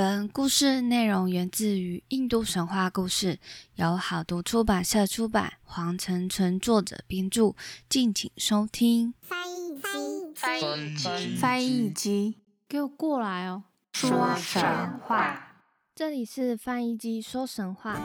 本故事内容源自于印度神话故事，由好读出版社出版，黄成纯作者编著，敬请收听。翻译机，翻译机，翻译机，给我过来哦！说神话，这里是翻译机说神话。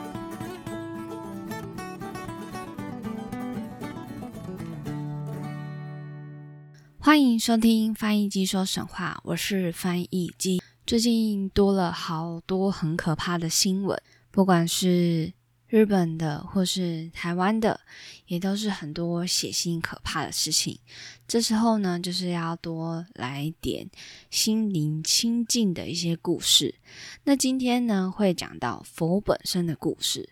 欢迎收听翻译机说神话，我是翻译机。最近多了好多很可怕的新闻，不管是日本的或是台湾的，也都是很多血腥可怕的事情。这时候呢，就是要多来点心灵清净的一些故事。那今天呢，会讲到佛本身的故事。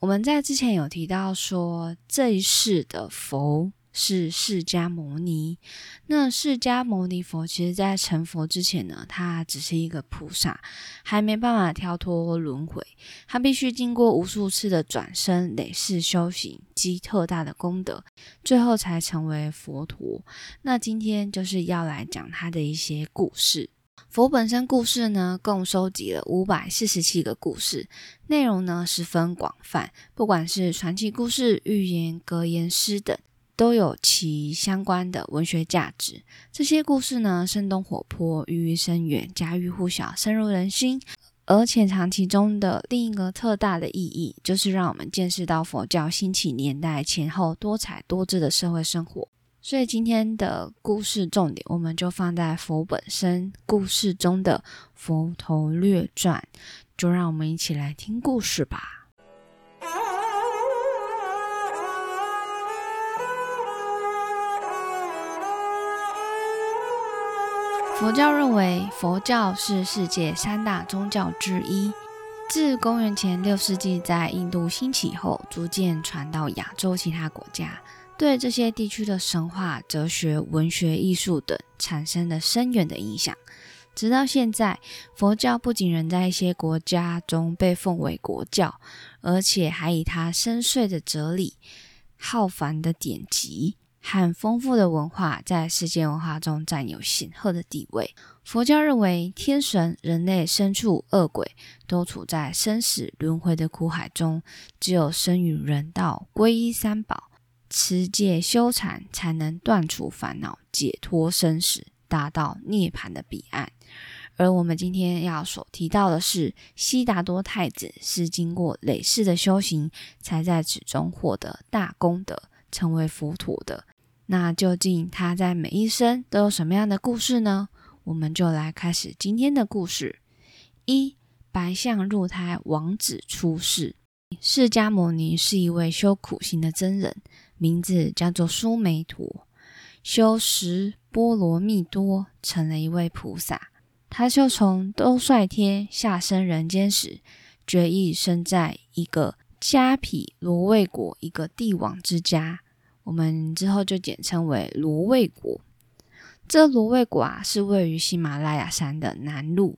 我们在之前有提到说，这一世的佛。是释迦牟尼。那释迦牟尼佛，其实在成佛之前呢，他只是一个菩萨，还没办法跳脱轮回。他必须经过无数次的转生、累世修行积特大的功德，最后才成为佛陀。那今天就是要来讲他的一些故事。佛本身故事呢，共收集了五百四十七个故事，内容呢十分广泛，不管是传奇故事、寓言、格言、诗等。都有其相关的文学价值。这些故事呢，生动活泼，寓意深远，家喻户晓，深入人心。而潜藏其中的另一个特大的意义，就是让我们见识到佛教兴起年代前后多彩多姿的社会生活。所以今天的故事重点，我们就放在佛本身故事中的佛头略传。就让我们一起来听故事吧。佛教认为，佛教是世界三大宗教之一。自公元前六世纪在印度兴起后，逐渐传到亚洲其他国家，对这些地区的神话、哲学、文学、艺术等产生了深远的影响。直到现在，佛教不仅仍在一些国家中被奉为国教，而且还以它深邃的哲理、浩繁的典籍。和丰富的文化在世界文化中占有显赫的地位。佛教认为，天神、人类、牲畜、恶鬼都处在生死轮回的苦海中，只有生于人道，皈依三宝，持戒修禅，才能断除烦恼，解脱生死，达到涅槃的彼岸。而我们今天要所提到的是，悉达多太子是经过累世的修行，才在此中获得大功德，成为佛陀的。那究竟他在每一生都有什么样的故事呢？我们就来开始今天的故事。一白象入胎，王子出世。释迦牟尼是一位修苦行的真人，名字叫做苏梅陀，修十波罗蜜多，成了一位菩萨。他就从兜率天下生人间时，决意生在一个迦毗罗卫国一个帝王之家。我们之后就简称为罗卫国。这罗卫国啊，是位于喜马拉雅山的南麓，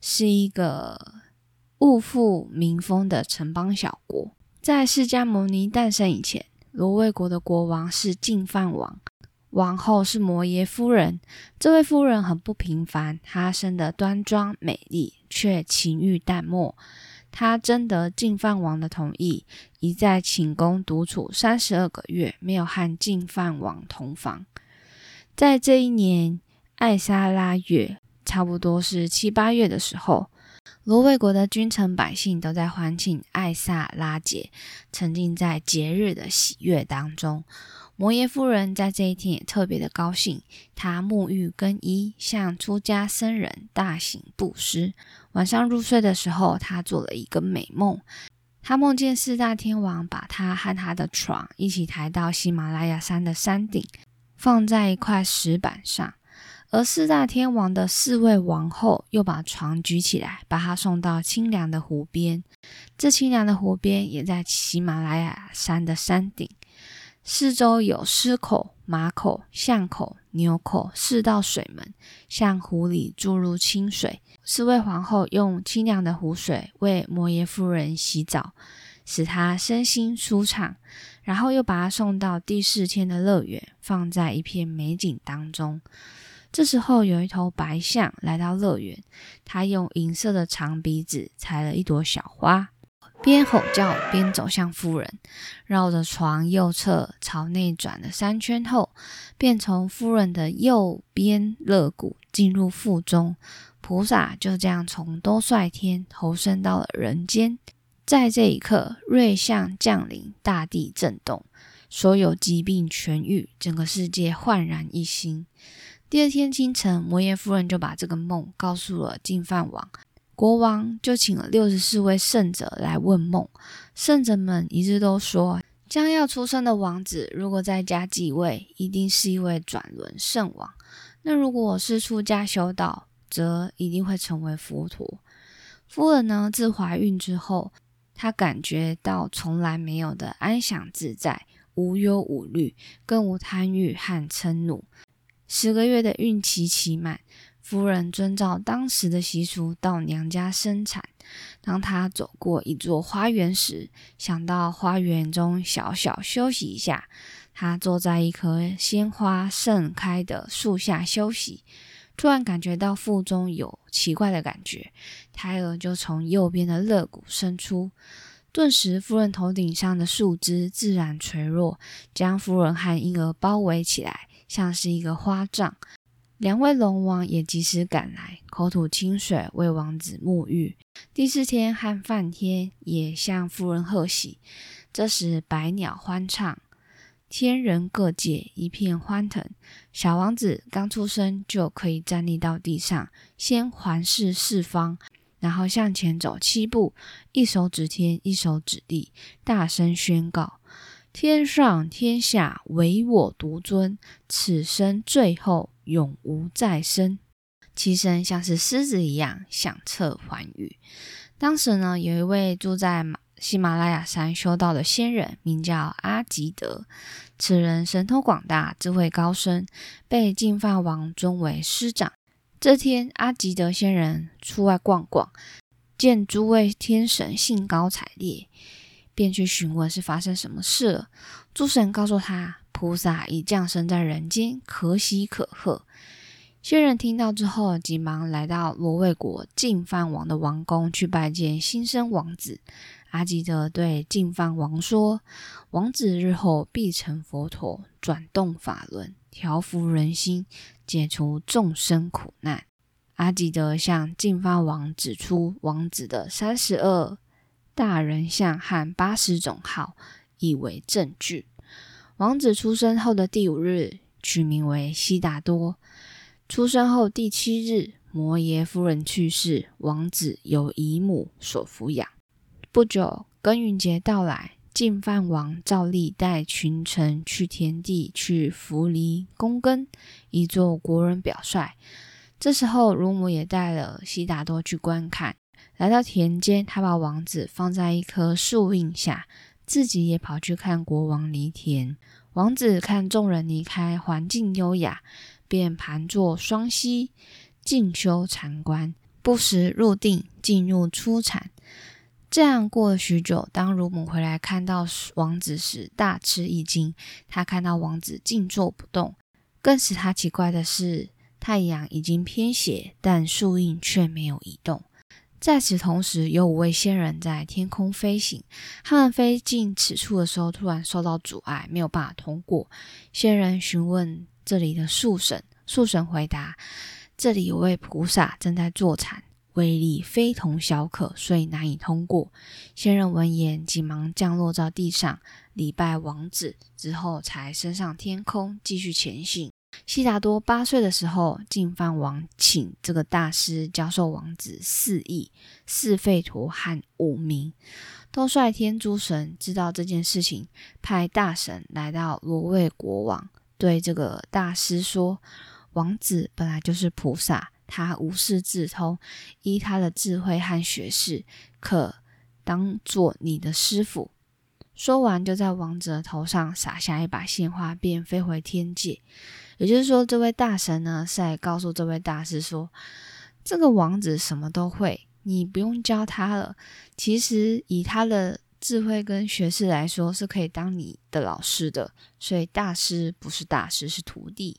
是一个物富民丰的城邦小国。在释迦牟尼诞生以前，罗卫国的国王是净饭王，王后是摩耶夫人。这位夫人很不平凡，她生得端庄美丽，却情欲淡漠。他征得净饭王的同意，一再寝宫独处三十二个月，没有和净饭王同房。在这一年艾莎拉月，差不多是七八月的时候，罗卫国的君臣百姓都在欢庆艾萨拉节，沉浸在节日的喜悦当中。摩耶夫人在这一天也特别的高兴，她沐浴更衣，向出家僧人大行布施。晚上入睡的时候，他做了一个美梦。他梦见四大天王把他和他的床一起抬到喜马拉雅山的山顶，放在一块石板上。而四大天王的四位王后又把床举起来，把他送到清凉的湖边。这清凉的湖边也在喜马拉雅山的山顶，四周有狮口、马口、象口、牛口四道水门，向湖里注入清水。四位皇后用清凉的湖水为摩耶夫人洗澡，使她身心舒畅，然后又把她送到第四天的乐园，放在一片美景当中。这时候有一头白象来到乐园，它用银色的长鼻子采了一朵小花，边吼叫边走向夫人，绕着床右侧朝内转了三圈后，便从夫人的右边肋骨进入腹中。菩萨就这样从兜率天投身到了人间。在这一刻，瑞相降临，大地震动，所有疾病痊愈，整个世界焕然一新。第二天清晨，摩耶夫人就把这个梦告诉了净饭王，国王就请了六十四位圣者来问梦。圣者们一致都说，将要出生的王子，如果在家继位，一定是一位转轮圣王；那如果我是出家修道，则一定会成为佛陀。夫人呢，自怀孕之后，她感觉到从来没有的安详自在，无忧无虑，更无贪欲和嗔怒。十个月的孕期期满，夫人遵照当时的习俗到娘家生产。当她走过一座花园时，想到花园中小小休息一下。她坐在一棵鲜花盛开的树下休息，突然感觉到腹中有奇怪的感觉，胎儿就从右边的肋骨伸出。顿时，夫人头顶上的树枝自然垂落，将夫人和婴儿包围起来。像是一个花帐，两位龙王也及时赶来，口吐清水为王子沐浴。第四天和梵天也向夫人贺喜。这时百鸟欢唱，天人各界一片欢腾。小王子刚出生就可以站立到地上，先环视四方，然后向前走七步，一手指天，一手指地，大声宣告。天上天下唯我独尊，此生最后永无再生。其声像是狮子一样响彻寰宇。当时呢，有一位住在马喜马拉雅山修道的仙人，名叫阿吉德。此人神通广大，智慧高深，被净饭王尊为师长。这天，阿吉德仙人出外逛逛，见诸位天神兴高采烈。便去询问是发生什么事了。诸神告诉他，菩萨已降生在人间，可喜可贺。仙人听到之后，急忙来到罗卫国净饭王的王宫去拜见新生王子。阿吉德对净饭王说：“王子日后必成佛陀，转动法轮，调伏人心，解除众生苦难。”阿吉德向净饭王指出王子的三十二。大人像和八十种号以为证据。王子出生后的第五日，取名为悉达多。出生后第七日，摩耶夫人去世，王子由姨母所抚养。不久，耕耘节到来，净饭王照例带群臣去田地去扶犁躬耕，以作国人表率。这时候，乳母也带了悉达多去观看。来到田间，他把王子放在一棵树荫下，自己也跑去看国王犁田。王子看众人离开，环境优雅，便盘坐双膝，静修禅观，不时入定，进入初禅。这样过了许久，当乳母回来看到王子时，大吃一惊。他看到王子静坐不动，更使他奇怪的是，太阳已经偏斜，但树荫却没有移动。在此同时，有五位仙人在天空飞行。他们飞进此处的时候，突然受到阻碍，没有办法通过。仙人询问这里的树神，树神回答：“这里有位菩萨正在坐禅，威力非同小可，所以难以通过。”仙人闻言，急忙降落到地上，礼拜王子之后，才升上天空，继续前行。悉达多八岁的时候，净饭王请这个大师教授王子四义、四吠陀和五名。都率天诸神知道这件事情，派大神来到罗卫国王，对这个大师说：“王子本来就是菩萨，他无师自通，依他的智慧和学识，可当做你的师傅。”说完，就在王子的头上撒下一把鲜花，便飞回天界。也就是说，这位大神呢是在告诉这位大师说，这个王子什么都会，你不用教他了。其实以他的智慧跟学识来说，是可以当你的老师的。所以大师不是大师，是徒弟。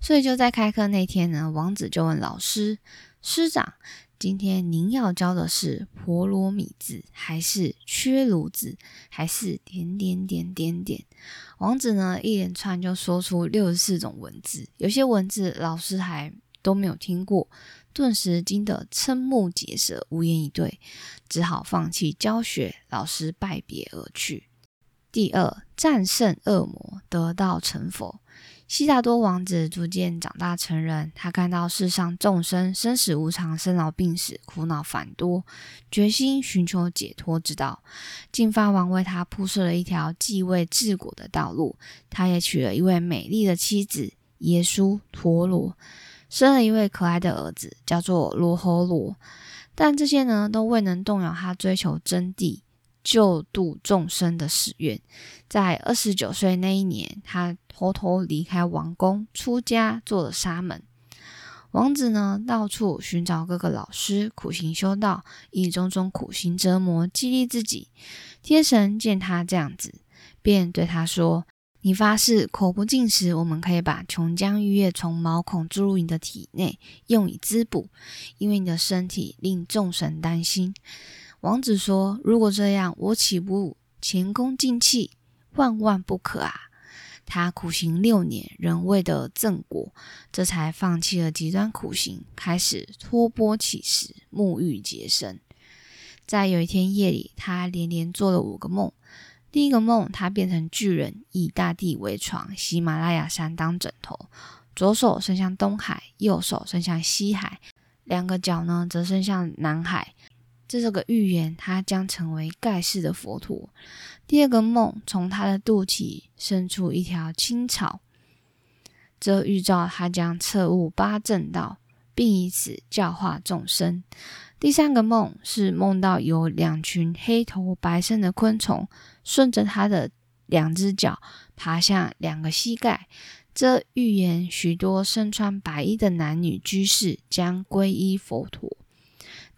所以就在开课那天呢，王子就问老师：“师长，今天您要教的是婆罗米字，还是缺炉字，还是点点点点点？”王子呢一连串就说出六十四种文字，有些文字老师还都没有听过，顿时惊得瞠目结舌，无言以对，只好放弃教学，老师拜别而去。第二，战胜恶魔，得道成佛。悉达多王子逐渐长大成人，他看到世上众生生死无常、生老病死、苦恼繁多，决心寻求解脱之道。净发王为他铺设了一条继位治国的道路，他也娶了一位美丽的妻子耶稣陀罗，生了一位可爱的儿子，叫做罗侯罗。但这些呢，都未能动摇他追求真谛。救度众生的使愿，在二十九岁那一年，他偷偷离开王宫，出家做了沙门。王子呢，到处寻找各个老师，苦行修道，以种种苦行折磨，激励自己。天神见他这样子，便对他说：“你发誓口不进食，我们可以把琼浆玉液从毛孔注入你的体内，用以滋补，因为你的身体令众神担心。”王子说：“如果这样，我岂不前功尽弃，万万不可啊！”他苦行六年，仍未得正果，这才放弃了极端苦行，开始托钵乞食，沐浴洁身。在有一天夜里，他连连做了五个梦。第一个梦，他变成巨人，以大地为床，喜马拉雅山当枕头，左手伸向东海，右手伸向西海，两个脚呢，则伸向南海。这是个预言，他将成为盖世的佛陀。第二个梦，从他的肚脐伸出一条青草，这预兆他将彻悟八正道，并以此教化众生。第三个梦是梦到有两群黑头白身的昆虫，顺着他的两只脚爬向两个膝盖，这预言许多身穿白衣的男女居士将皈依佛陀。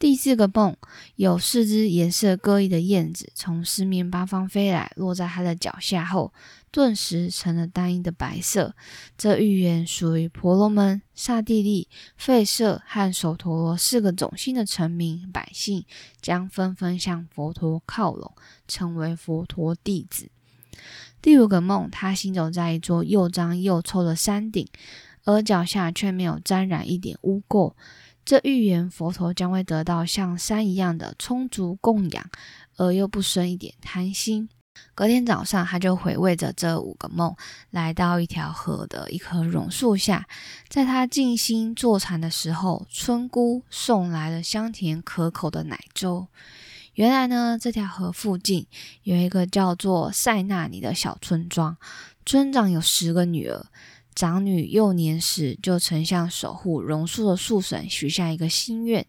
第四个梦，有四只颜色各异的燕子从四面八方飞来，落在他的脚下后，顿时成了单一的白色。这预言属于婆罗门、刹帝利、吠舍和首陀罗四个种姓的臣民百姓，将纷纷向佛陀靠拢，成为佛陀弟子。第五个梦，他行走在一座又脏又臭的山顶，而脚下却没有沾染一点污垢。这预言佛陀将会得到像山一样的充足供养，而又不生一点贪心。隔天早上，他就回味着这五个梦，来到一条河的一棵榕树下。在他静心坐禅的时候，村姑送来了香甜可口的奶粥。原来呢，这条河附近有一个叫做塞纳尼的小村庄，村长有十个女儿。长女幼年时就曾向守护榕树的树神许下一个心愿：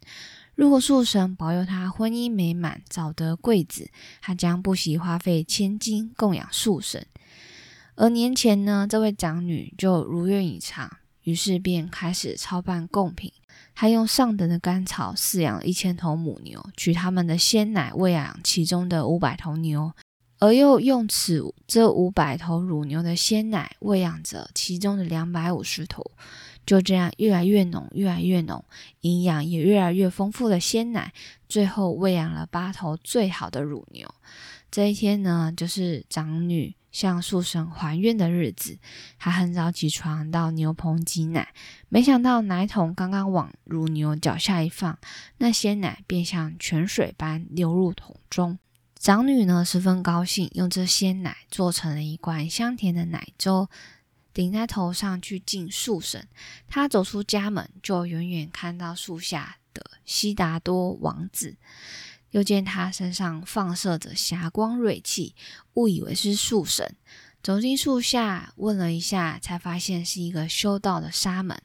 如果树神保佑她婚姻美满、早得贵子，她将不惜花费千金供养树神。而年前呢，这位长女就如愿以偿，于是便开始操办贡品，她用上等的甘草饲养一千头母牛，取他们的鲜奶喂养其中的五百头牛。而又用此这五百头乳牛的鲜奶喂养着其中的两百五十头，就这样越来越浓，越来越浓，营养也越来越丰富的鲜奶，最后喂养了八头最好的乳牛。这一天呢，就是长女向树神还愿的日子。她很早起床到牛棚挤奶，没想到奶桶刚刚往乳牛脚下一放，那鲜奶便像泉水般流入桶中。长女呢十分高兴，用这鲜奶做成了一罐香甜的奶粥，顶在头上去敬树神。她走出家门，就远远看到树下的悉达多王子，又见他身上放射着霞光锐气，误以为是树神。走进树下，问了一下，才发现是一个修道的沙门。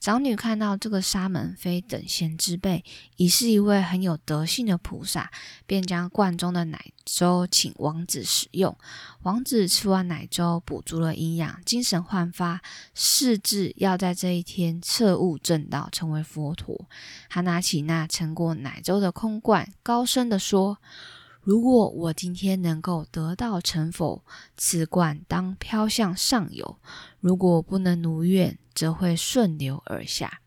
长女看到这个沙门非等闲之辈，已是一位很有德性的菩萨，便将罐中的奶粥请王子食用。王子吃完奶粥，补足了营养，精神焕发，誓志要在这一天彻悟正道，成为佛陀。他拿起那盛过奶粥的空罐，高声地说。如果我今天能够得到成佛，此冠当飘向上游；如果不能如愿，则会顺流而下。”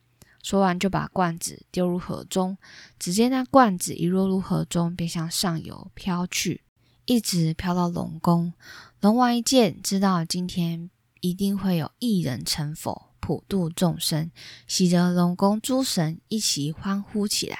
说完，就把罐子丢入河中。只见那罐子一落入河中，便向上游飘去，一直飘到龙宫。龙王一见，知道今天一定会有一人成佛，普度众生，喜得龙宫诸神一起欢呼起来。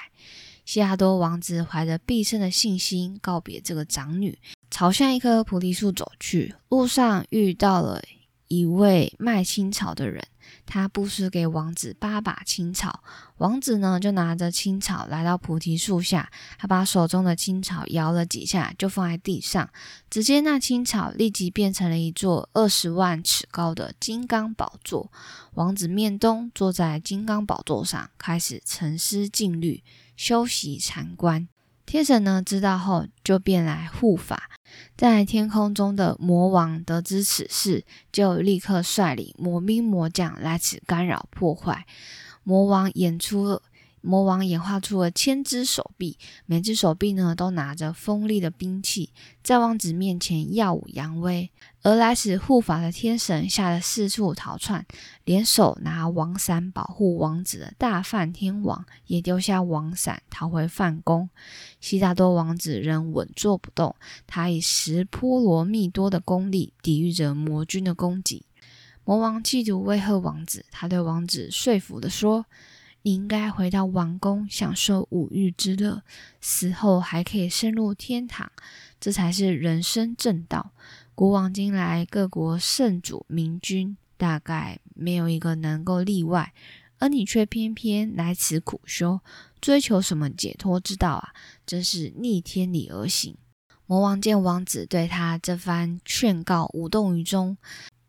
西亚多王子怀着必胜的信心，告别这个长女，朝向一棵菩提树走去。路上遇到了一位卖青草的人。他布施给王子八把青草，王子呢就拿着青草来到菩提树下，他把手中的青草摇了几下，就放在地上。只见那青草立即变成了一座二十万尺高的金刚宝座。王子面东坐在金刚宝座上，开始沉思静虑，休息禅观。天神呢知道后，就便来护法。在天空中的魔王得知此事，就立刻率领魔兵魔将来此干扰破坏。魔王演出。魔王演化出了千只手臂，每只手臂呢都拿着锋利的兵器，在王子面前耀武扬威。而来使护法的天神吓得四处逃窜，连手拿王伞保护王子的大梵天王也丢下王伞逃回梵宫。悉达多王子仍稳坐不动，他以十波罗蜜多的功力抵御着魔君的攻击。魔王企图威吓王子，他对王子说服的说。你应该回到王宫，享受五欲之乐，死后还可以升入天堂，这才是人生正道。古往今来，各国圣主明君，大概没有一个能够例外，而你却偏偏来此苦修，追求什么解脱之道啊？真是逆天理而行。魔王见王子对他这番劝告无动于衷，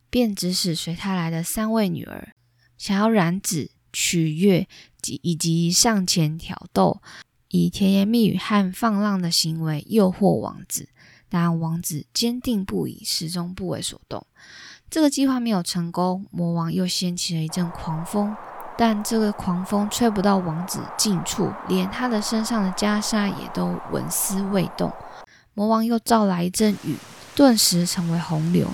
便指使随他来的三位女儿，想要染指。取悦及以及上前挑逗，以甜言蜜语和放浪的行为诱惑王子，但王子坚定不移，始终不为所动。这个计划没有成功，魔王又掀起了一阵狂风，但这个狂风吹不到王子近处，连他的身上的袈裟也都纹丝未动。魔王又召来一阵雨，顿时成为洪流。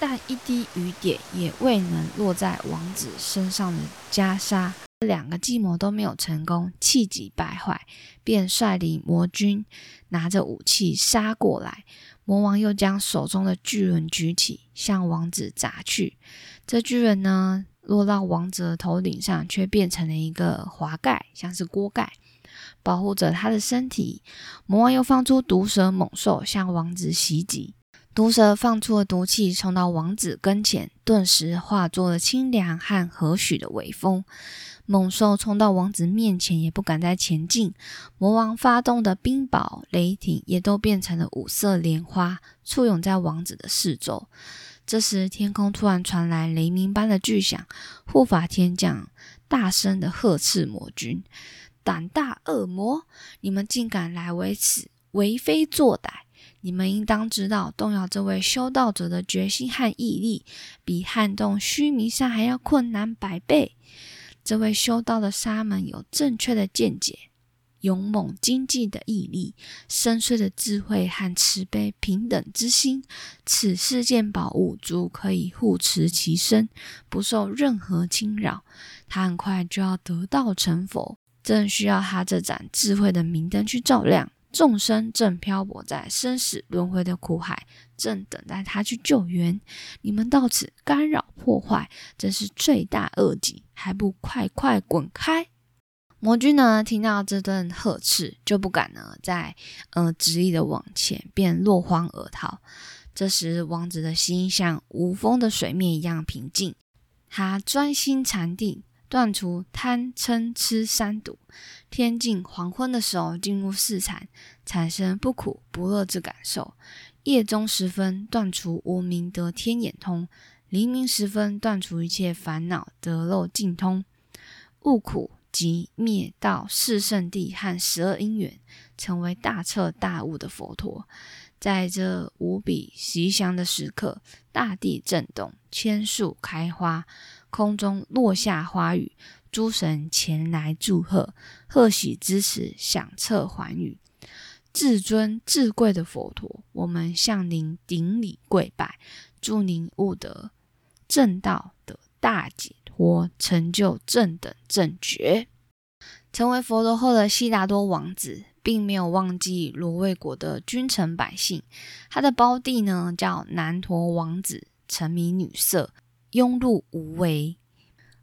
但一滴雨点也未能落在王子身上的袈裟，两个计谋都没有成功，气急败坏，便率领魔军拿着武器杀过来。魔王又将手中的巨人举起，向王子砸去。这巨人呢，落到王子的头顶上，却变成了一个滑盖，像是锅盖，保护着他的身体。魔王又放出毒蛇猛兽，向王子袭击。毒蛇放出了毒气，冲到王子跟前，顿时化作了清凉和和煦的微风。猛兽冲到王子面前，也不敢再前进。魔王发动的冰雹、雷霆也都变成了五色莲花，簇拥在王子的四周。这时，天空突然传来雷鸣般的巨响，护法天将大声的呵斥魔君：“胆大恶魔，你们竟敢来为此，为非作歹！”你们应当知道，动摇这位修道者的决心和毅力，比撼动须弥山还要困难百倍。这位修道的沙门有正确的见解、勇猛精进的毅力、深邃的智慧和慈悲平等之心。此世件宝物足可以护持其身，不受任何侵扰。他很快就要得道成佛，正需要他这盏智慧的明灯去照亮。众生正漂泊在生死轮回的苦海，正等待他去救援。你们到此干扰破坏，真是罪大恶极，还不快快滚开！魔君呢，听到这顿呵斥，就不敢呢再呃执意的往前，便落荒而逃。这时，王子的心像无风的水面一样平静，他专心禅定。断除贪嗔痴三毒，天近黄昏的时候进入四禅，产生不苦不乐之感受；夜中时分断除无明得天眼通，黎明时分断除一切烦恼得漏尽通。悟苦即灭道四圣地和十二因缘，成为大彻大悟的佛陀。在这无比吉祥的时刻，大地震动，千树开花。空中落下花雨，诸神前来祝贺，贺喜之时响彻寰宇。至尊至贵的佛陀，我们向您顶礼跪拜，祝您悟得正道的大解脱，成就正等正觉。成为佛陀后的悉达多王子，并没有忘记罗卫国的君臣百姓。他的胞弟呢，叫南陀王子，沉迷女色，庸碌无为。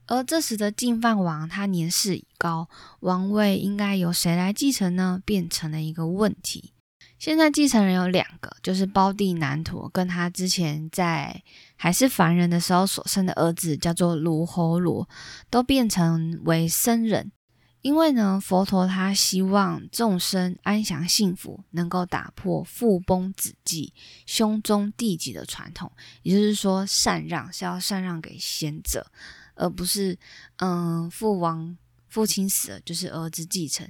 而这时的净饭王，他年事已高，王位应该由谁来继承呢？变成了一个问题。现在继承人有两个，就是胞弟南陀，跟他之前在还是凡人的时候所生的儿子，叫做卢侯罗，都变成为僧人。因为呢，佛陀他希望众生安详幸福，能够打破父崩子继、兄终弟及的传统，也就是说，禅让是要禅让给贤者，而不是嗯，父王父亲死了就是儿子继承，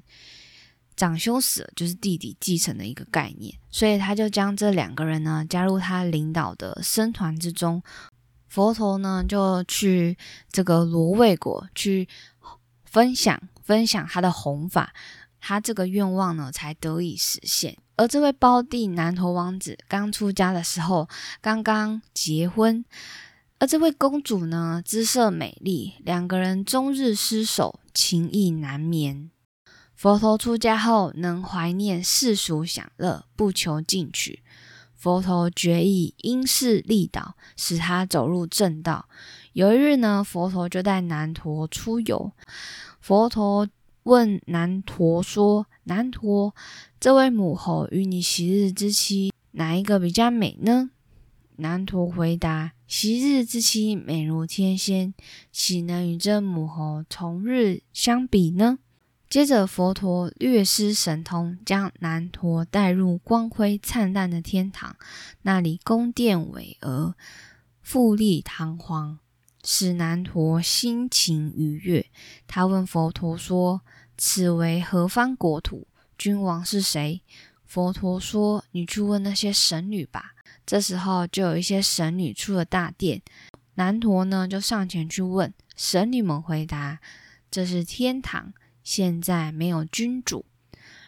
长兄死了就是弟弟继承的一个概念。所以他就将这两个人呢加入他领导的僧团之中，佛陀呢就去这个罗卫国去分享。分享他的弘法，他这个愿望呢才得以实现。而这位胞弟南陀王子刚出家的时候，刚刚结婚，而这位公主呢姿色美丽，两个人终日厮守，情意难眠。佛陀出家后，能怀念世俗享乐，不求进取。佛陀决意因势利导，使他走入正道。有一日呢，佛陀就带南陀出游。佛陀问南陀说：“南陀，这位母猴与你昔日之妻，哪一个比较美呢？”南陀回答：“昔日之妻美如天仙，岂能与这母猴同日相比呢？”接着，佛陀略施神通，将南陀带入光辉灿烂的天堂，那里宫殿巍峨，富丽堂皇。使南陀心情愉悦。他问佛陀说：“此为何方国土？君王是谁？”佛陀说：“你去问那些神女吧。”这时候，就有一些神女出了大殿。南陀呢，就上前去问神女们，回答：“这是天堂，现在没有君主。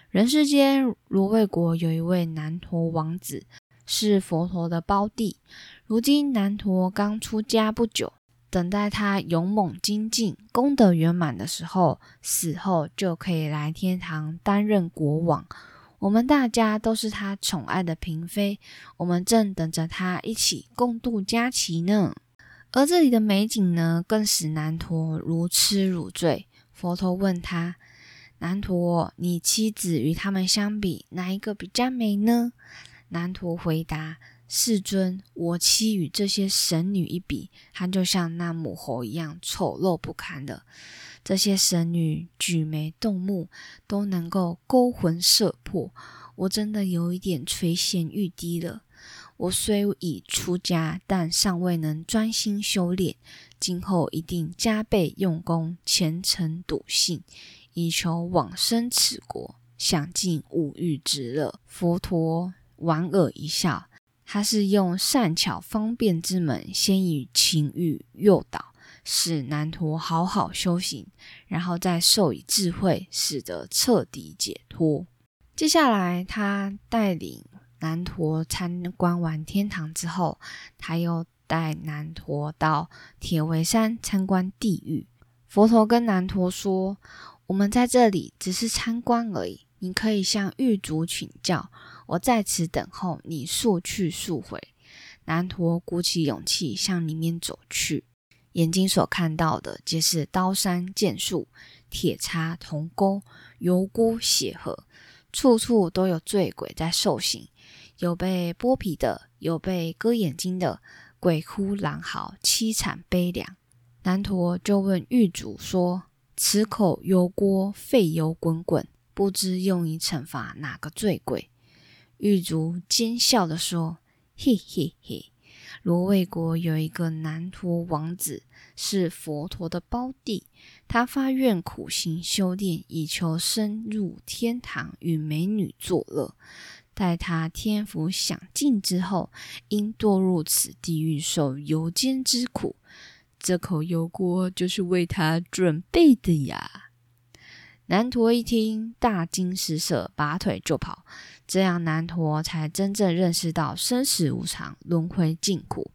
人世间，罗卫国有一位南陀王子，是佛陀的胞弟。如今南陀刚出家不久。”等待他勇猛精进、功德圆满的时候，死后就可以来天堂担任国王。我们大家都是他宠爱的嫔妃，我们正等着他一起共度佳期呢。而这里的美景呢，更使南陀如痴如醉。佛陀问他：“南陀，你妻子与他们相比，哪一个比较美呢？”南陀回答。世尊，我妻与这些神女一比，她就像那母猴一样丑陋不堪的。这些神女举眉动目，都能够勾魂摄魄，我真的有一点垂涎欲滴了。我虽已出家，但尚未能专心修炼，今后一定加倍用功，虔诚笃信，以求往生此国，享尽五欲之乐。佛陀莞尔一笑。他是用善巧方便之门，先以情欲诱导，使南陀好好修行，然后再授以智慧，使得彻底解脱。接下来，他带领南陀参观完天堂之后，他又带南陀到铁围山参观地狱。佛陀跟南陀说：“我们在这里只是参观而已，你可以向狱卒请教。”我在此等候你速去速回。南陀鼓起勇气向里面走去，眼睛所看到的皆是刀山剑树、铁叉铜钩、油锅血河，处处都有醉鬼在受刑，有被剥皮的，有被割眼睛的，鬼哭狼嚎，凄惨悲凉。南陀就问狱主说：“此口油锅沸油滚滚，不知用以惩罚哪个醉鬼？”狱卒奸笑的说：“嘿嘿嘿，罗卫国有一个南陀王子，是佛陀的胞弟。他发愿苦行修炼，以求升入天堂与美女作乐。待他天福享尽之后，因堕入此地狱受油煎之苦。这口油锅就是为他准备的呀。”南陀一听，大惊失色，拔腿就跑。这样，南陀才真正认识到生死无常、轮回尽苦，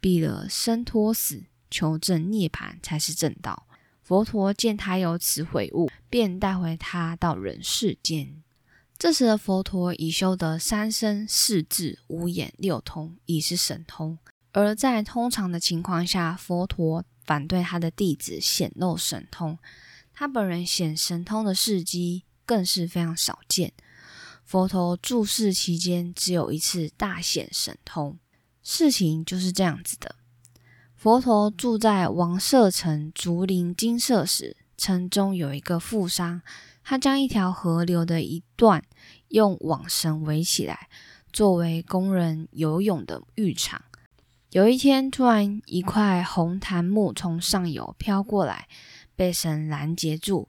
避了生脱死，求证涅槃才是正道。佛陀见他有此悔悟，便带回他到人世间。这时的佛陀已修得三身四智五眼六通，已是神通。而在通常的情况下，佛陀反对他的弟子显露神通，他本人显神通的事迹更是非常少见。佛陀住世期间，只有一次大显神通。事情就是这样子的：佛陀住在王舍城竹林精舍时，城中有一个富商，他将一条河流的一段用网绳围起来，作为工人游泳的浴场。有一天，突然一块红檀木从上游飘过来，被绳拦截住。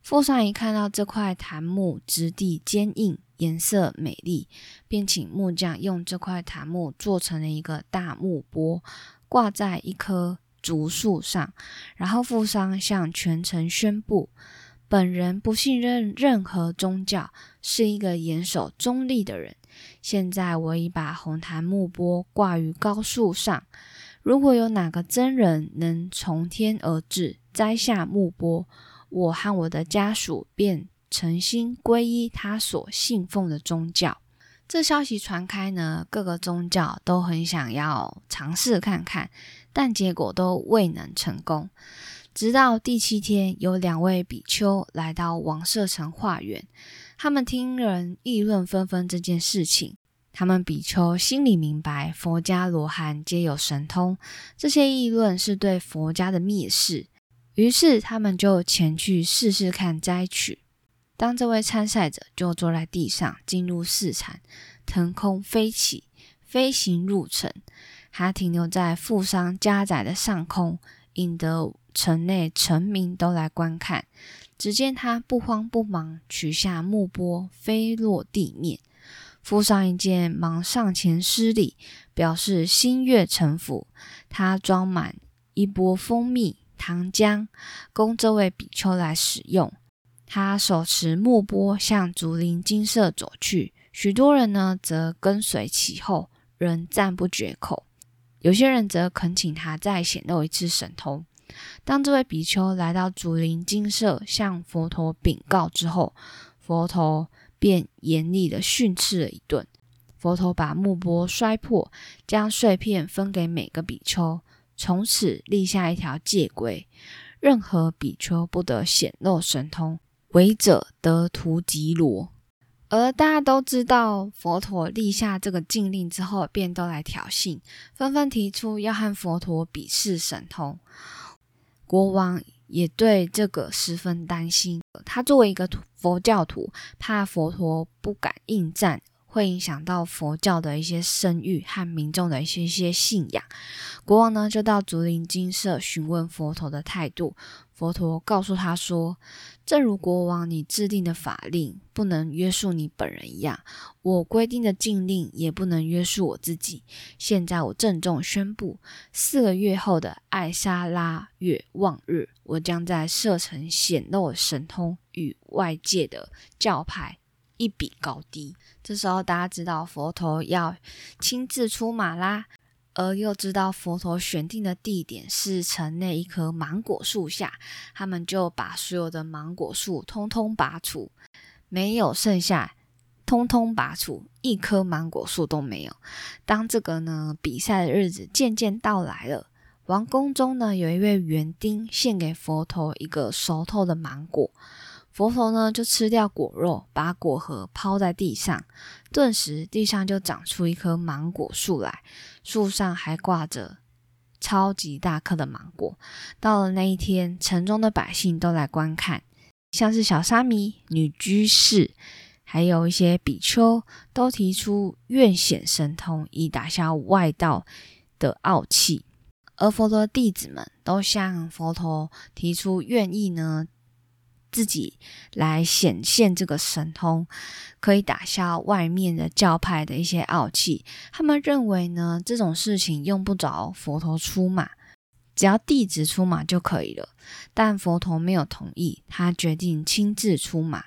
富商一看到这块檀木质地坚硬。颜色美丽，便请木匠用这块檀木做成了一个大木钵，挂在一棵竹树上。然后富商向全城宣布：本人不信任任何宗教，是一个严守中立的人。现在我已把红檀木钵挂于高树上，如果有哪个真人能从天而至摘下木钵，我和我的家属便。诚心皈依他所信奉的宗教。这消息传开呢，各个宗教都很想要尝试看看，但结果都未能成功。直到第七天，有两位比丘来到王舍城化缘，他们听人议论纷纷这件事情。他们比丘心里明白，佛家罗汉皆有神通，这些议论是对佛家的蔑视。于是他们就前去试试看摘取。当这位参赛者就坐在地上，进入四禅，腾空飞起，飞行入城。他停留在富商家宅的上空，引得城内臣民都来观看。只见他不慌不忙，取下木钵，飞落地面。富商一见，忙上前施礼，表示心悦诚服。他装满一钵蜂蜜、糖浆，供这位比丘来使用。他手持木钵向竹林精舍走去，许多人呢则跟随其后，仍赞不绝口。有些人则恳请他再显露一次神通。当这位比丘来到竹林精舍向佛陀禀告之后，佛陀便严厉的训斥了一顿。佛陀把木钵摔破，将碎片分给每个比丘，从此立下一条戒规：任何比丘不得显露神通。违者得屠吉罗，而大家都知道，佛陀立下这个禁令之后，便都来挑衅，纷纷提出要和佛陀比试神通。国王也对这个十分担心，他作为一个佛教徒，怕佛陀不敢应战。会影响到佛教的一些声誉和民众的一些一些信仰。国王呢，就到竹林精舍询问佛陀的态度。佛陀告诉他说：“正如国王你制定的法令不能约束你本人一样，我规定的禁令也不能约束我自己。现在我郑重宣布，四个月后的艾莎拉月望日，我将在舍城显露神通，与外界的教派。”一比高低。这时候，大家知道佛陀要亲自出马啦，而又知道佛陀选定的地点是城内一棵芒果树下，他们就把所有的芒果树通通拔除，没有剩下，通通拔除，一棵芒果树都没有。当这个呢比赛的日子渐渐到来了，王宫中呢有一位园丁献给佛陀一个熟透的芒果。佛陀呢，就吃掉果肉，把果核抛在地上，顿时地上就长出一棵芒果树来，树上还挂着超级大颗的芒果。到了那一天，城中的百姓都来观看，像是小沙弥、女居士，还有一些比丘，都提出愿显神通，以打消外道的傲气。而佛陀弟子们都向佛陀提出愿意呢。自己来显现这个神通，可以打消外面的教派的一些傲气。他们认为呢，这种事情用不着佛陀出马，只要弟子出马就可以了。但佛陀没有同意，他决定亲自出马。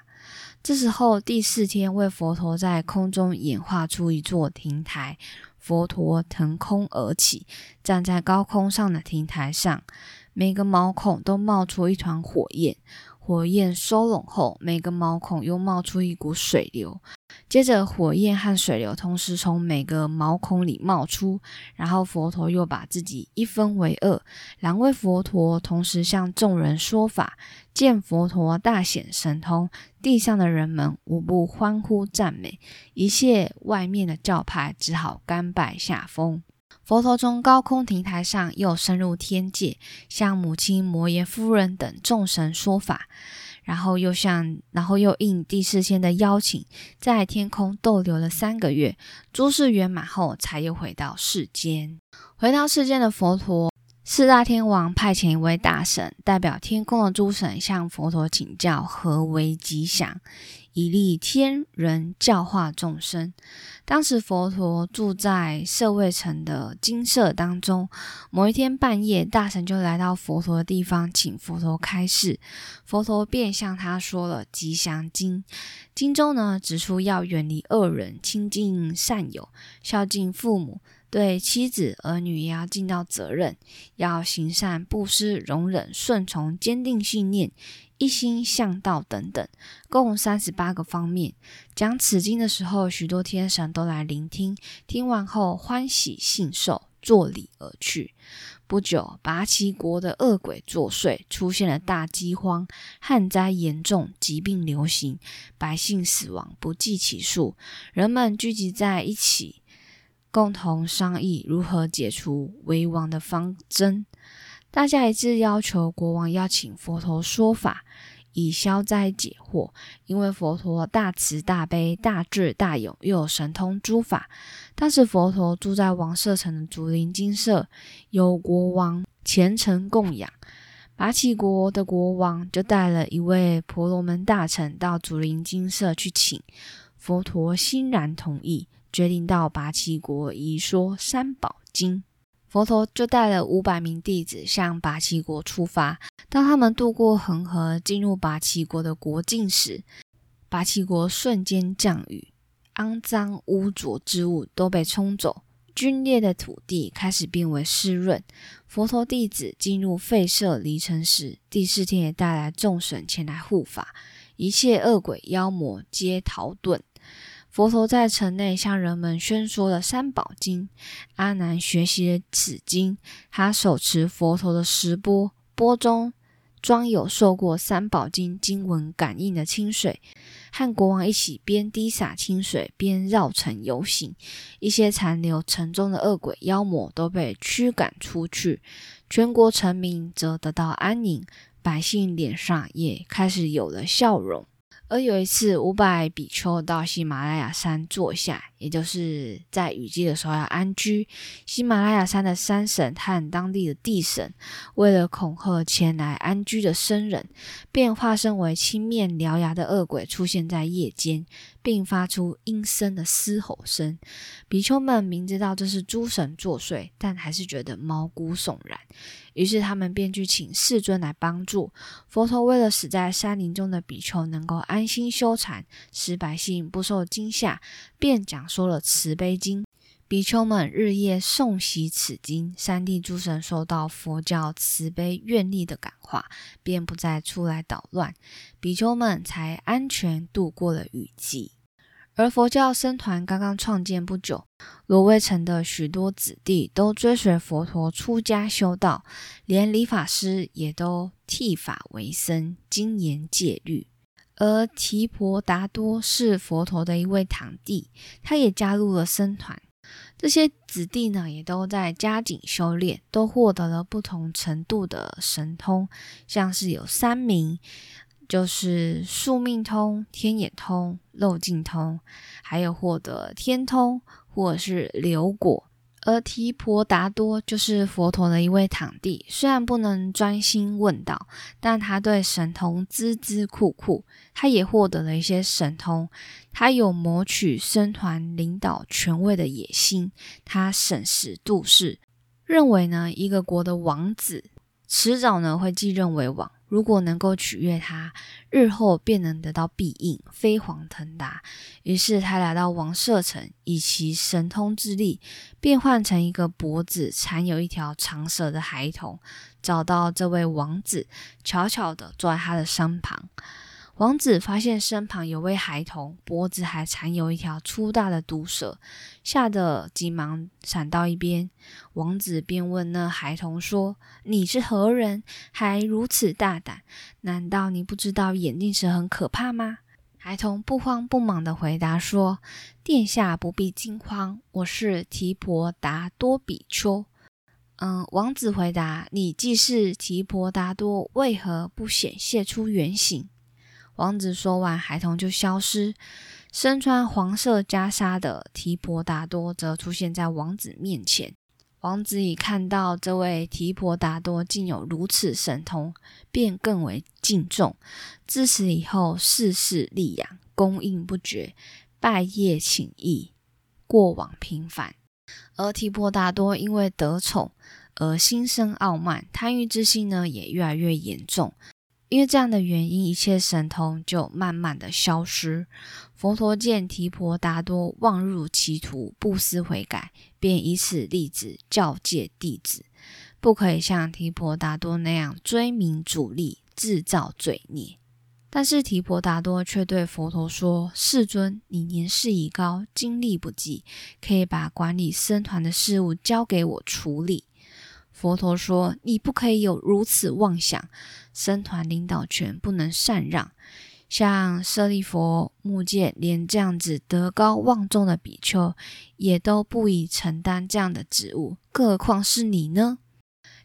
这时候第四天，为佛陀在空中演化出一座亭台，佛陀腾空而起，站在高空上的亭台上，每个毛孔都冒出一团火焰。火焰收拢后，每个毛孔又冒出一股水流。接着，火焰和水流同时从每个毛孔里冒出，然后佛陀又把自己一分为二。两位佛陀同时向众人说法，见佛陀大显神通，地上的人们无不欢呼赞美，一切外面的教派只好甘拜下风。佛陀从高空亭台上又升入天界，向母亲摩耶夫人等众神说法，然后又向，然后又应第四天的邀请，在天空逗留了三个月。诸事圆满后，才又回到世间。回到世间的佛陀，四大天王派遣一位大神，代表天空的诸神向佛陀请教何为吉祥。以利天人教化众生。当时佛陀住在舍卫城的金舍当中。某一天半夜，大神就来到佛陀的地方，请佛陀开示。佛陀便向他说了《吉祥经》。经中呢指出要远离恶人，亲近善友，孝敬父母，对妻子儿女也要尽到责任，要行善、布施、容忍、顺从、坚定信念。一心向道等等，共三十八个方面。讲此经的时候，许多天神都来聆听，听完后欢喜信受，作礼而去。不久，拔旗国的恶鬼作祟，出现了大饥荒，旱灾严重，疾病流行，百姓死亡不计其数。人们聚集在一起，共同商议如何解除为王的方针。大家一致要求国王邀请佛陀说法，以消灾解惑。因为佛陀大慈大悲、大智大勇，又有神通诸法。当时佛陀住在王舍城的竹林精舍，有国王虔诚供养。拔岐国的国王就带了一位婆罗门大臣到竹林精舍去请佛陀，欣然同意，决定到拔岐国一说三宝经。佛陀就带了五百名弟子向拔旗国出发。当他们渡过恒河，进入拔旗国的国境时，拔旗国瞬间降雨，肮脏污浊之物都被冲走，皲裂的土地开始变为湿润。佛陀弟子进入废舍离城时，第四天也带来众神前来护法，一切恶鬼妖魔皆逃遁。佛陀在城内向人们宣说了三宝经。阿难学习了此经，他手持佛陀的石钵，钵中装有受过三宝经经文感应的清水，和国王一起边滴洒清水边绕城游行。一些残留城中的恶鬼妖魔都被驱赶出去，全国臣民则得到安宁，百姓脸上也开始有了笑容。而有一次，五百比丘到喜马拉雅山坐下，也就是在雨季的时候要安居。喜马拉雅山的山神和当地的地神，为了恐吓前来安居的僧人，便化身为青面獠牙的恶鬼出现在夜间，并发出阴森的嘶吼声。比丘们明知道这是诸神作祟，但还是觉得毛骨悚然。于是他们便去请世尊来帮助佛陀。为了使在山林中的比丘能够安心修禅，使百姓不受惊吓，便讲说了慈悲经。比丘们日夜诵习此经，三地诸神受到佛教慈悲愿力的感化，便不再出来捣乱，比丘们才安全度过了雨季。而佛教僧团刚刚创建不久，罗威城的许多子弟都追随佛陀出家修道，连理发师也都剃发为僧，精研戒律。而提婆达多是佛陀的一位堂弟，他也加入了僧团。这些子弟呢，也都在加紧修炼，都获得了不同程度的神通，像是有三名。就是宿命通、天眼通、漏尽通，还有获得天通或者是流果。而提婆达多就是佛陀的一位堂弟，虽然不能专心问道，但他对神通孜孜酷酷。他也获得了一些神通，他有谋取僧团领导权位的野心。他审时度势，认为呢，一个国的王子迟早呢会继任为王。如果能够取悦他，日后便能得到庇应，飞黄腾达。于是他来到王舍城，以其神通之力，变换成一个脖子缠有一条长蛇的孩童，找到这位王子，悄悄地坐在他的身旁。王子发现身旁有位孩童，脖子还缠有一条粗大的毒蛇，吓得急忙闪到一边。王子便问那孩童说：“你是何人？还如此大胆？难道你不知道眼镜蛇很可怕吗？”孩童不慌不忙地回答说：“殿下不必惊慌，我是提婆达多比丘。”嗯，王子回答：“你既是提婆达多，为何不显现出原形？”王子说完，孩童就消失。身穿黄色袈裟的提婆达多则出现在王子面前。王子已看到这位提婆达多竟有如此神通，便更为敬重。自此以后，事事力扬，供应不绝，拜谒请益，过往频繁。而提婆达多因为得宠而心生傲慢，贪欲之心呢也越来越严重。因为这样的原因，一切神通就慢慢的消失。佛陀见提婆达多妄入歧途，不思悔改，便以此例子教诫弟子，不可以像提婆达多那样追名逐利，制造罪孽。但是提婆达多却对佛陀说：“世尊，你年事已高，精力不济，可以把管理僧团的事务交给我处理。”佛陀说：“你不可以有如此妄想，僧团领导权不能禅让。像舍利佛、目犍连这样子德高望重的比丘，也都不宜承担这样的职务，更何况是你呢？”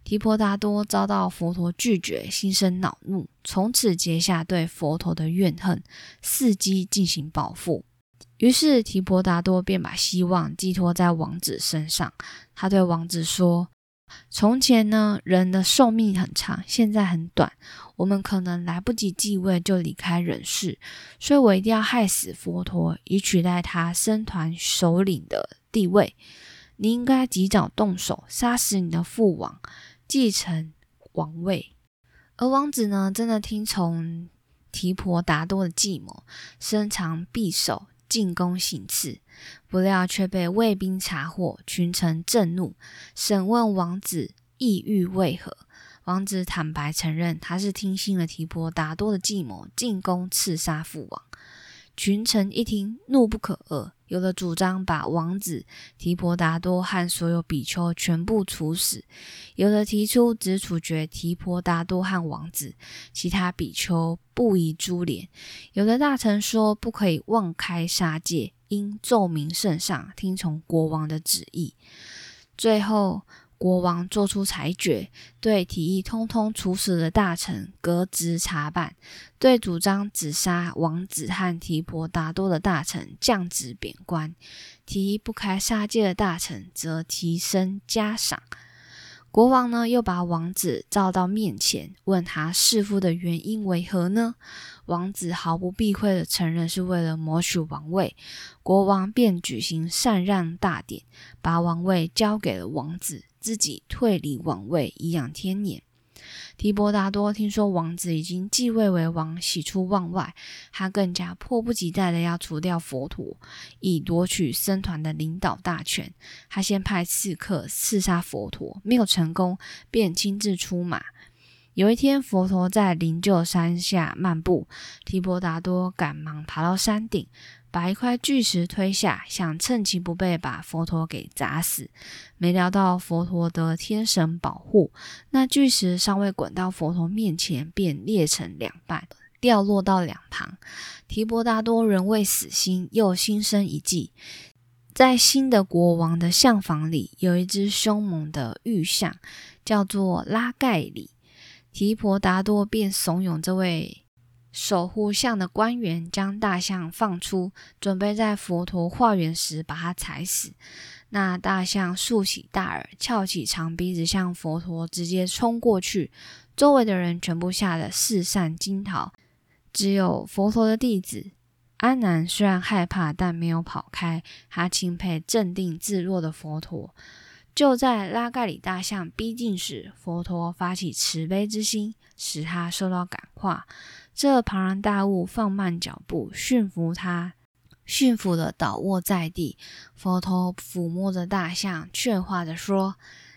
提婆达多遭到佛陀拒绝，心生恼怒，从此结下对佛陀的怨恨，伺机进行报复。于是提婆达多便把希望寄托在王子身上。他对王子说。从前呢，人的寿命很长，现在很短，我们可能来不及继位就离开人世，所以我一定要害死佛陀，以取代他僧团首领的地位。你应该及早动手，杀死你的父王，继承王位。而王子呢，真的听从提婆达多的计谋，伸长匕首。进宫行刺，不料却被卫兵查获，群臣震怒。审问王子意欲为何？王子坦白承认，他是听信了提婆达多的计谋，进宫刺杀父王。群臣一听，怒不可遏，有的主张把王子提婆达多和所有比丘全部处死，有的提出只处决提婆达多和王子，其他比丘不宜株连。有的大臣说不可以妄开杀戒，应奏明圣上，听从国王的旨意。最后。国王做出裁决，对提议通通处死的大臣革职查办；对主张只杀王子和提婆达多的大臣降职贬官；提议不开杀戒的大臣则提升加赏。国王呢，又把王子召到面前，问他弑父的原因为何呢？王子毫不避讳的承认是为了谋取王位。国王便举行禅让大典，把王位交给了王子。自己退离王位，颐养天年。提婆达多听说王子已经继位为王，喜出望外，他更加迫不及待的要除掉佛陀，以夺取僧团的领导大权。他先派刺客刺杀佛陀，没有成功，便亲自出马。有一天，佛陀在灵鹫山下漫步，提婆达多赶忙爬到山顶。把一块巨石推下，想趁其不备把佛陀给砸死。没料到佛陀得天神保护，那巨石尚未滚到佛陀面前，便裂成两半，掉落到两旁。提婆达多仍未死心，又心生一计，在新的国王的相房里，有一只凶猛的玉象，叫做拉盖里。提婆达多便怂恿这位。守护象的官员将大象放出，准备在佛陀化缘时把它踩死。那大象竖起大耳，翘起长鼻子，向佛陀直接冲过去。周围的人全部吓得四散惊逃，只有佛陀的弟子安南虽然害怕，但没有跑开。他钦佩镇定自若的佛陀。就在拉盖里大象逼近时，佛陀发起慈悲之心，使他受到感化。这庞然大物放慢脚步，驯服他，驯服的倒卧在地。佛陀抚摸着大象，劝化着说：“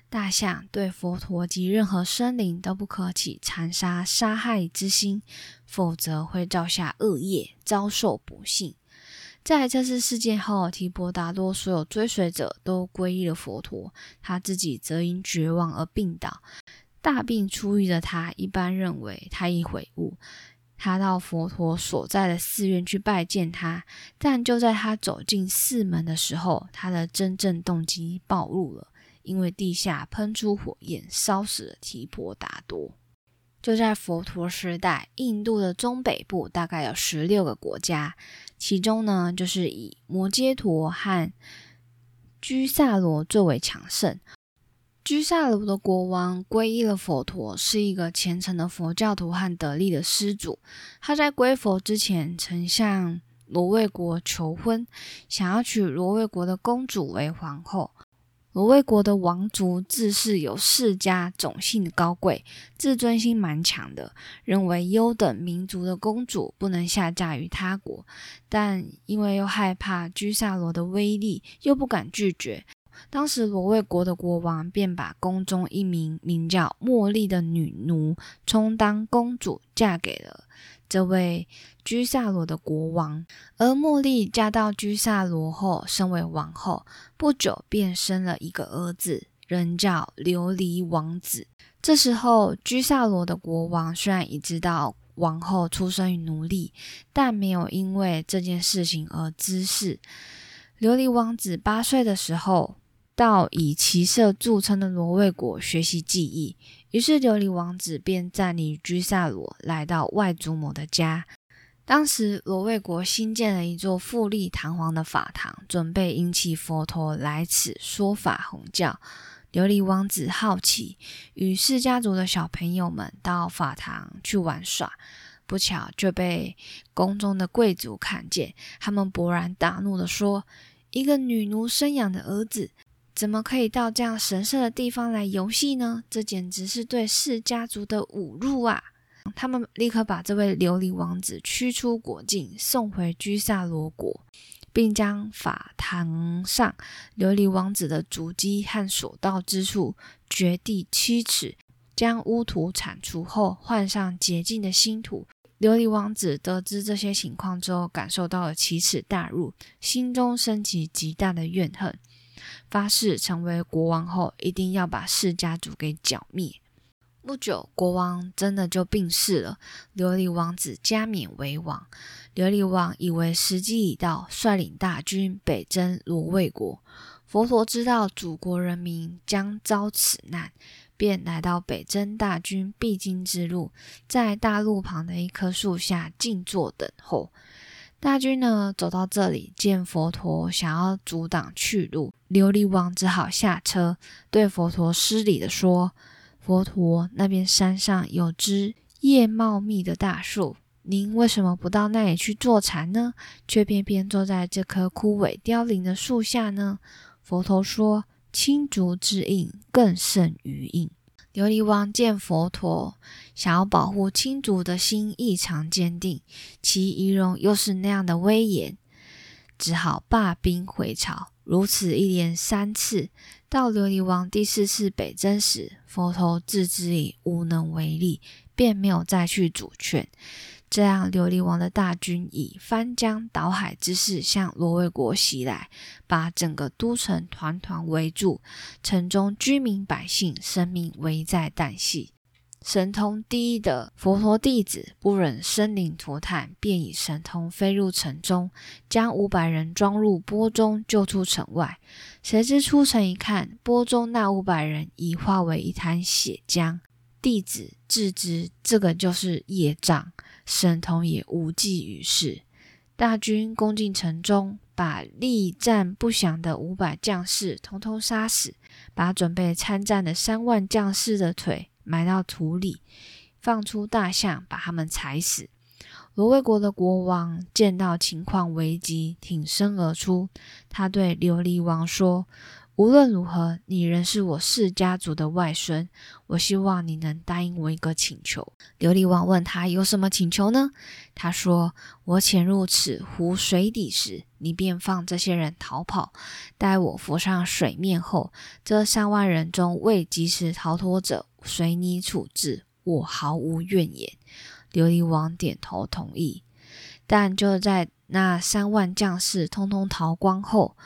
大象对佛陀及任何生灵都不可起残杀、杀害之心，否则会造下恶业，遭受不幸。”在这次事件后，提婆达多所有追随者都皈依了佛陀，他自己则因绝望而病倒。大病初愈的他，一般认为他已悔悟。他到佛陀所在的寺院去拜见他，但就在他走进寺门的时候，他的真正动机暴露了，因为地下喷出火焰，烧死了提婆达多。就在佛陀时代，印度的中北部大概有十六个国家，其中呢，就是以摩揭陀和居萨罗最为强盛。居萨罗的国王皈依了佛陀，是一个虔诚的佛教徒和得力的施主。他在归佛之前，曾向罗卫国求婚，想要娶罗卫国的公主为皇后。罗卫国的王族自恃有世家种姓的高贵，自尊心蛮强的，认为优等民族的公主不能下嫁于他国，但因为又害怕居萨罗的威力，又不敢拒绝。当时罗卫国的国王便把宫中一名名叫茉莉的女奴充当公主，嫁给了这位居萨罗的国王。而茉莉嫁到居萨罗后，身为王后，不久便生了一个儿子，人叫琉璃王子。这时候，居萨罗的国王虽然已知道王后出生于奴隶，但没有因为这件事情而滋事。琉璃王子八岁的时候。到以骑射著称的罗卫国学习技艺，于是琉璃王子便暂离居萨罗，来到外祖母的家。当时罗卫国新建了一座富丽堂皇的法堂，准备引起佛陀来此说法弘教。琉璃王子好奇，与释家族的小朋友们到法堂去玩耍，不巧就被宫中的贵族看见。他们勃然大怒地说：“一个女奴生养的儿子！”怎么可以到这样神圣的地方来游戏呢？这简直是对氏家族的侮辱啊！他们立刻把这位琉璃王子驱出国境，送回居萨罗国，并将法堂上琉璃王子的足迹和所到之处掘地七尺，将污土铲除后，换上洁净的新土。琉璃王子得知这些情况之后，感受到了奇耻大辱，心中升起极大的怨恨。发誓成为国王后，一定要把氏家族给剿灭。不久，国王真的就病逝了，琉璃王子加冕为王。琉璃王以为时机已到，率领大军北征罗卫国。佛陀知道祖国人民将遭此难，便来到北征大军必经之路，在大路旁的一棵树下静坐等候。大军呢走到这里，见佛陀想要阻挡去路，琉璃王只好下车，对佛陀施礼的说：“佛陀，那边山上有枝叶茂密的大树，您为什么不到那里去坐禅呢？却偏偏坐在这棵枯萎凋零的树下呢？”佛陀说：“青竹之印更胜于印。”琉璃王见佛陀想要保护青竹的心异常坚定，其仪容又是那样的威严，只好罢兵回朝。如此一连三次，到琉璃王第四次北征时，佛陀自知已无能为力，便没有再去阻劝。这样，琉璃王的大军以翻江倒海之势向罗卫国袭来，把整个都城团团围住，城中居民百姓生命危在旦夕。神通第一的佛陀弟子不忍生灵涂炭，便以神通飞入城中，将五百人装入钵中，救出城外。谁知出城一看，钵中那五百人已化为一滩血浆。弟子自知这个就是业障。神童也无济于事。大军攻进城中，把力战不降的五百将士统统杀死，把准备参战的三万将士的腿埋到土里，放出大象把他们踩死。罗卫国的国王见到情况危急，挺身而出。他对琉璃王说：“无论如何，你仍是我氏家族的外孙。我希望你能答应我一个请求。琉璃王问他有什么请求呢？他说：“我潜入此湖水底时，你便放这些人逃跑。待我浮上水面后，这三万人中未及时逃脱者，随你处置，我毫无怨言。”琉璃王点头同意。但就在那三万将士通通逃光后，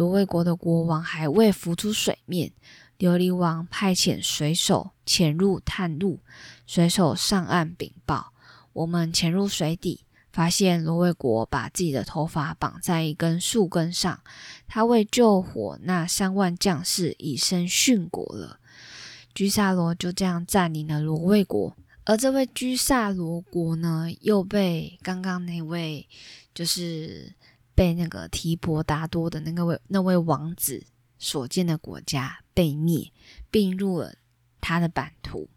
罗卫国的国王还未浮出水面，琉璃王派遣水手潜入探路。水手上岸禀报：“我们潜入水底，发现罗卫国把自己的头发绑在一根树根上。他为救火那三万将士，以身殉国了。居萨罗就这样占领了罗卫国。而这位居萨罗国呢，又被刚刚那位就是。”被那个提婆达多的那个位那位王子所建的国家被灭，并入了他的版图。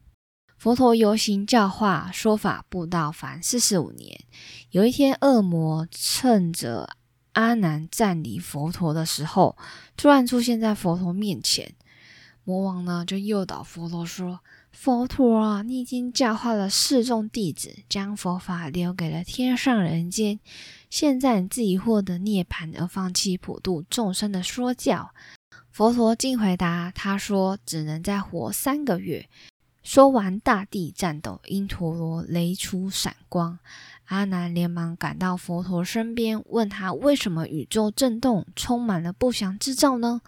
佛陀游行教化说法布道凡四十五年。有一天，恶魔趁着阿难暂离佛陀的时候，突然出现在佛陀面前。魔王呢，就诱导佛陀说：“佛陀啊，你已经教化了四众弟子，将佛法留给了天上人间。”现在你自己获得涅槃而放弃普度众生的说教，佛陀竟回答他说：“只能再活三个月。”说完，大地颤抖，因陀罗雷出闪光。阿难连忙赶到佛陀身边，问他为什么宇宙震动，充满了不祥之兆呢？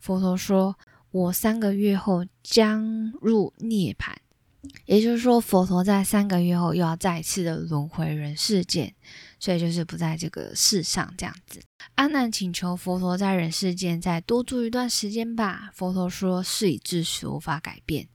佛陀说：“我三个月后将入涅槃。”也就是说，佛陀在三个月后又要再次的轮回人世间。所以就是不在这个世上这样子。阿难请求佛陀在人世间再多住一段时间吧。佛陀说：“事已至此，无法改变。”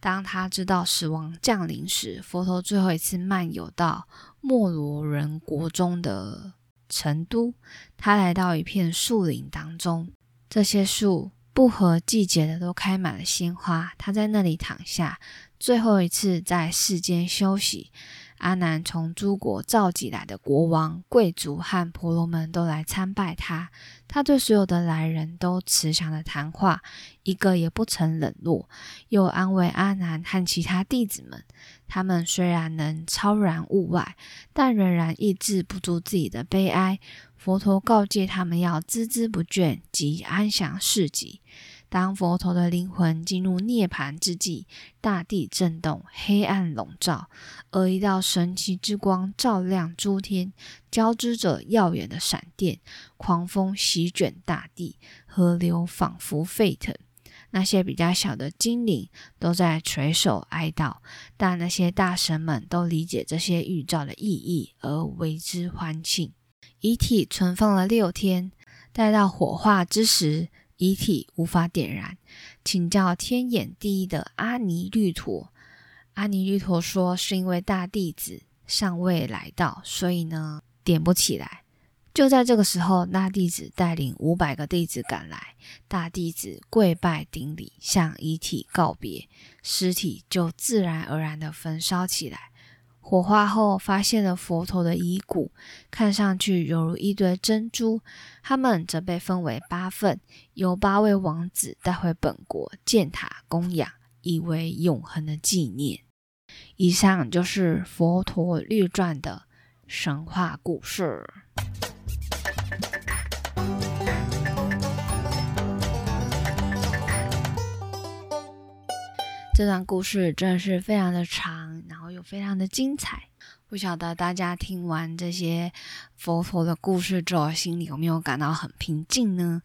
当他知道死亡降临时，佛陀最后一次漫游到莫罗人国中的成都。他来到一片树林当中，这些树不合季节的都开满了鲜花。他在那里躺下，最后一次在世间休息。阿难从诸国召集来的国王、贵族和婆罗门都来参拜他。他对所有的来人都慈祥的谈话，一个也不曾冷落，又安慰阿难和其他弟子们。他们虽然能超然物外，但仍然抑制不住自己的悲哀。佛陀告诫他们要孜孜不倦，及安详事迹。当佛陀的灵魂进入涅槃之际，大地震动，黑暗笼罩，而一道神奇之光照亮诸天，交织着耀眼的闪电。狂风席卷大地，河流仿佛沸腾。那些比较小的精灵都在垂首哀悼，但那些大神们都理解这些预兆的意义，而为之欢庆。遗体存放了六天，待到火化之时。遗体无法点燃，请教天眼第一的阿尼律陀。阿尼律陀说，是因为大弟子尚未来到，所以呢点不起来。就在这个时候，大弟子带领五百个弟子赶来，大弟子跪拜顶礼，向遗体告别，尸体就自然而然的焚烧起来。火化后，发现了佛陀的遗骨，看上去犹如一堆珍珠。他们则被分为八份，由八位王子带回本国建塔供养，以为永恒的纪念。以上就是佛陀律传的神话故事。这段故事真的是非常的长，然后又非常的精彩。不晓得大家听完这些佛陀的故事之后，心里有没有感到很平静呢？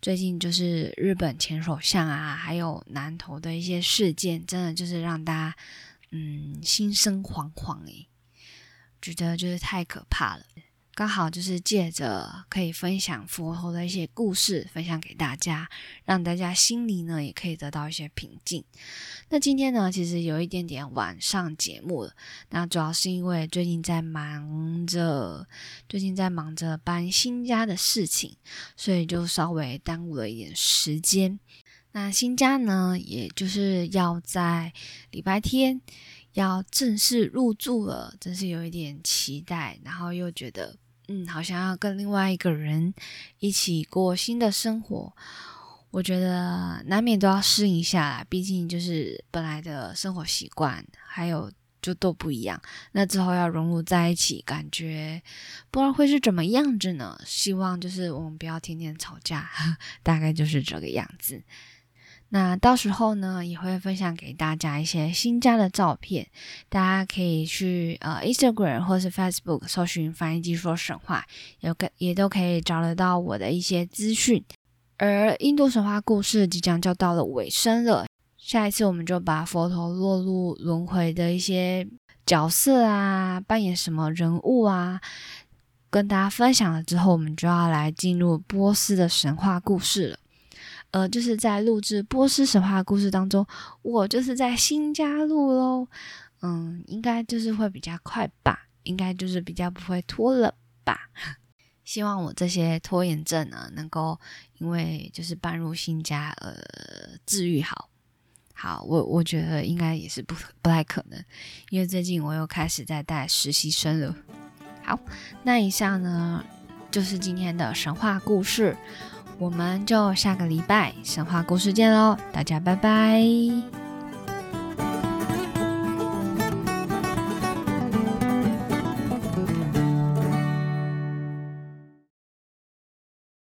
最近就是日本前首相啊，还有南投的一些事件，真的就是让大家嗯心生惶惶诶，觉得就是太可怕了。刚好就是借着可以分享佛陀的一些故事，分享给大家，让大家心里呢也可以得到一些平静。那今天呢，其实有一点点晚上节目了，那主要是因为最近在忙着，最近在忙着搬新家的事情，所以就稍微耽误了一点时间。那新家呢，也就是要在礼拜天要正式入住了，真是有一点期待，然后又觉得。嗯，好像要跟另外一个人一起过新的生活。我觉得难免都要适应一下啦，毕竟就是本来的生活习惯还有就都不一样，那之后要融入在一起，感觉不知道会是怎么样子呢？希望就是我们不要天天吵架，大概就是这个样子。那到时候呢，也会分享给大家一些新家的照片，大家可以去呃 Instagram 或是 Facebook 搜寻“翻译机说神话”，有个也都可以找得到我的一些资讯。而印度神话故事即将就到了尾声了，下一次我们就把佛陀落入轮回的一些角色啊，扮演什么人物啊，跟大家分享了之后，我们就要来进入波斯的神话故事了。呃，就是在录制波斯神话故事当中，我就是在新加入喽。嗯，应该就是会比较快吧，应该就是比较不会拖了吧。希望我这些拖延症呢，能够因为就是搬入新家而治愈好。好，我我觉得应该也是不不太可能，因为最近我又开始在带实习生了。好，那以上呢就是今天的神话故事，我们就下个礼拜神话故事见喽，大家拜拜。